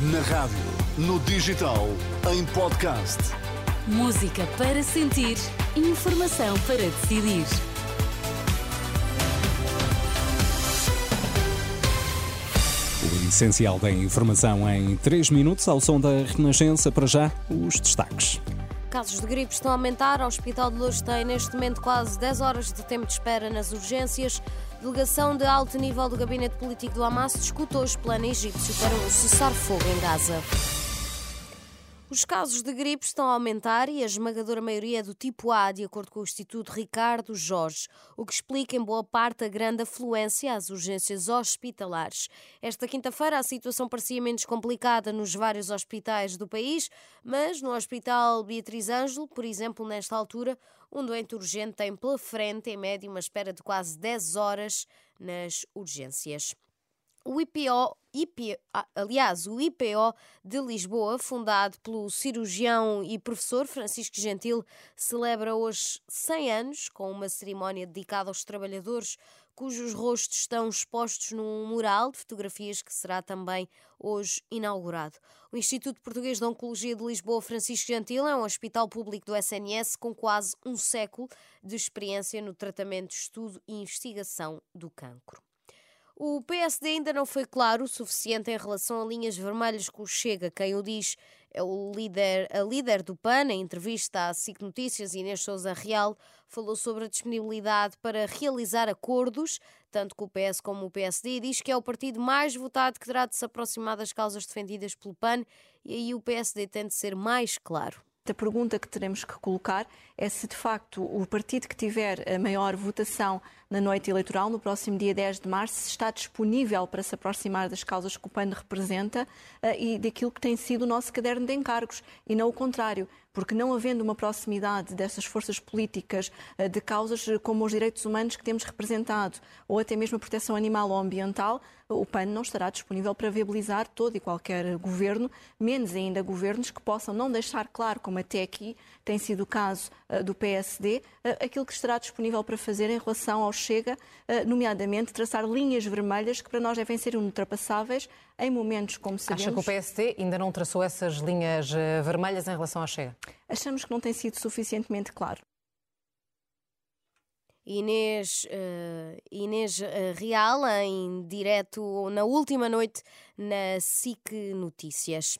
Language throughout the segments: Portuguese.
Na rádio, no digital, em podcast. Música para sentir, informação para decidir. O essencial da informação em 3 minutos, ao som da Renascença, para já, os destaques. Casos de gripe estão a aumentar. O Hospital de Lourdes tem neste momento quase 10 horas de tempo de espera nas urgências. Delegação de alto nível do gabinete político do Hamas discute hoje plano egípcio para um cessar-fogo em Gaza. Os casos de gripe estão a aumentar e a esmagadora maioria é do tipo A, de acordo com o Instituto Ricardo Jorge, o que explica em boa parte a grande afluência às urgências hospitalares. Esta quinta-feira a situação parecia menos complicada nos vários hospitais do país, mas no Hospital Beatriz Ângelo, por exemplo, nesta altura, um doente urgente tem pela frente, em média, uma espera de quase 10 horas nas urgências. O IPO, IPO, aliás, o IPO de Lisboa, fundado pelo cirurgião e professor Francisco Gentil, celebra hoje 100 anos com uma cerimónia dedicada aos trabalhadores cujos rostos estão expostos num mural de fotografias que será também hoje inaugurado. O Instituto Português de Oncologia de Lisboa, Francisco Gentil, é um hospital público do SNS com quase um século de experiência no tratamento, estudo e investigação do cancro. O PSD ainda não foi claro o suficiente em relação a linhas vermelhas que o Chega. Quem o diz é o líder, a líder do PAN, em entrevista à SIC Notícias, Inês Souza Real, falou sobre a disponibilidade para realizar acordos, tanto com o PS como o PSD, e diz que é o partido mais votado que terá de se aproximar das causas defendidas pelo PAN, e aí o PSD tem de ser mais claro. A pergunta que teremos que colocar é se de facto o partido que tiver a maior votação na noite eleitoral, no próximo dia 10 de março, está disponível para se aproximar das causas que o PAN representa uh, e daquilo que tem sido o nosso caderno de encargos, e não o contrário porque não havendo uma proximidade dessas forças políticas uh, de causas como os direitos humanos que temos representado, ou até mesmo a proteção animal ou ambiental, o PAN não estará disponível para viabilizar todo e qualquer governo, menos ainda governos que possam não deixar claro, como até aqui tem sido o caso uh, do PSD, uh, aquilo que estará disponível para fazer em relação ao Chega, uh, nomeadamente traçar linhas vermelhas que para nós devem ser ultrapassáveis em momentos como sabemos... Acha que o PSD ainda não traçou essas linhas vermelhas em relação ao Chega? Achamos que não tem sido suficientemente claro. Inês, uh, Inês Real, em direto na última noite na SIC Notícias.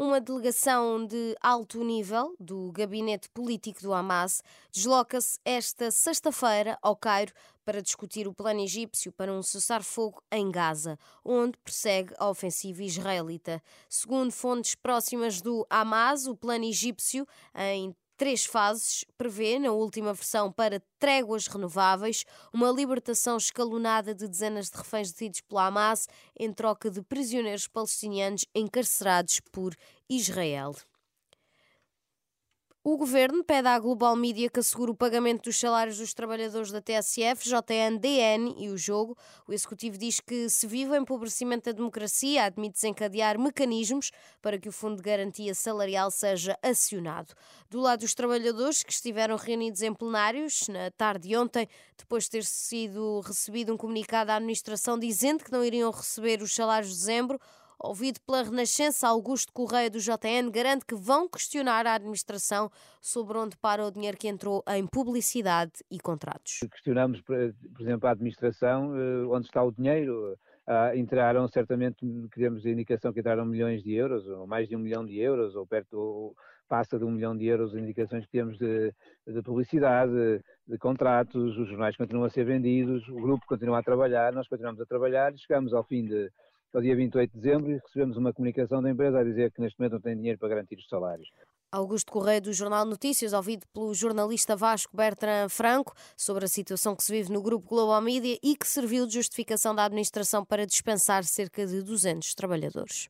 Uma delegação de alto nível do gabinete político do Hamas desloca-se esta sexta-feira ao Cairo para discutir o plano egípcio para um cessar-fogo em Gaza, onde persegue a ofensiva israelita. Segundo fontes próximas do Hamas, o plano egípcio, em três fases, prevê, na última versão, para tréguas renováveis, uma libertação escalonada de dezenas de reféns detidos pela Hamas em troca de prisioneiros palestinianos encarcerados por Israel. O governo pede à Global Media que assegure o pagamento dos salários dos trabalhadores da TSF, JN, DN e o jogo. O executivo diz que, se vive o empobrecimento da democracia, admite desencadear mecanismos para que o Fundo de Garantia Salarial seja acionado. Do lado dos trabalhadores que estiveram reunidos em plenários na tarde de ontem, depois de ter sido recebido um comunicado à administração dizendo que não iriam receber os salários de dezembro, ouvido pela Renascença, Augusto Correia do JN garante que vão questionar a administração sobre onde para o dinheiro que entrou em publicidade e contratos. Questionamos, por exemplo, a administração, eh, onde está o dinheiro. Uh, entraram certamente, queremos a indicação que entraram milhões de euros, ou mais de um milhão de euros, ou perto, ou passa de um milhão de euros indicações que temos de, de publicidade, de, de contratos, os jornais continuam a ser vendidos, o grupo continua a trabalhar, nós continuamos a trabalhar chegamos ao fim de, ao dia 28 de dezembro e recebemos uma comunicação da empresa a dizer que neste momento não tem dinheiro para garantir os salários. Augusto Correia, do Jornal Notícias, ouvido pelo jornalista Vasco Bertrand Franco sobre a situação que se vive no Grupo Global Media e que serviu de justificação da administração para dispensar cerca de 200 trabalhadores.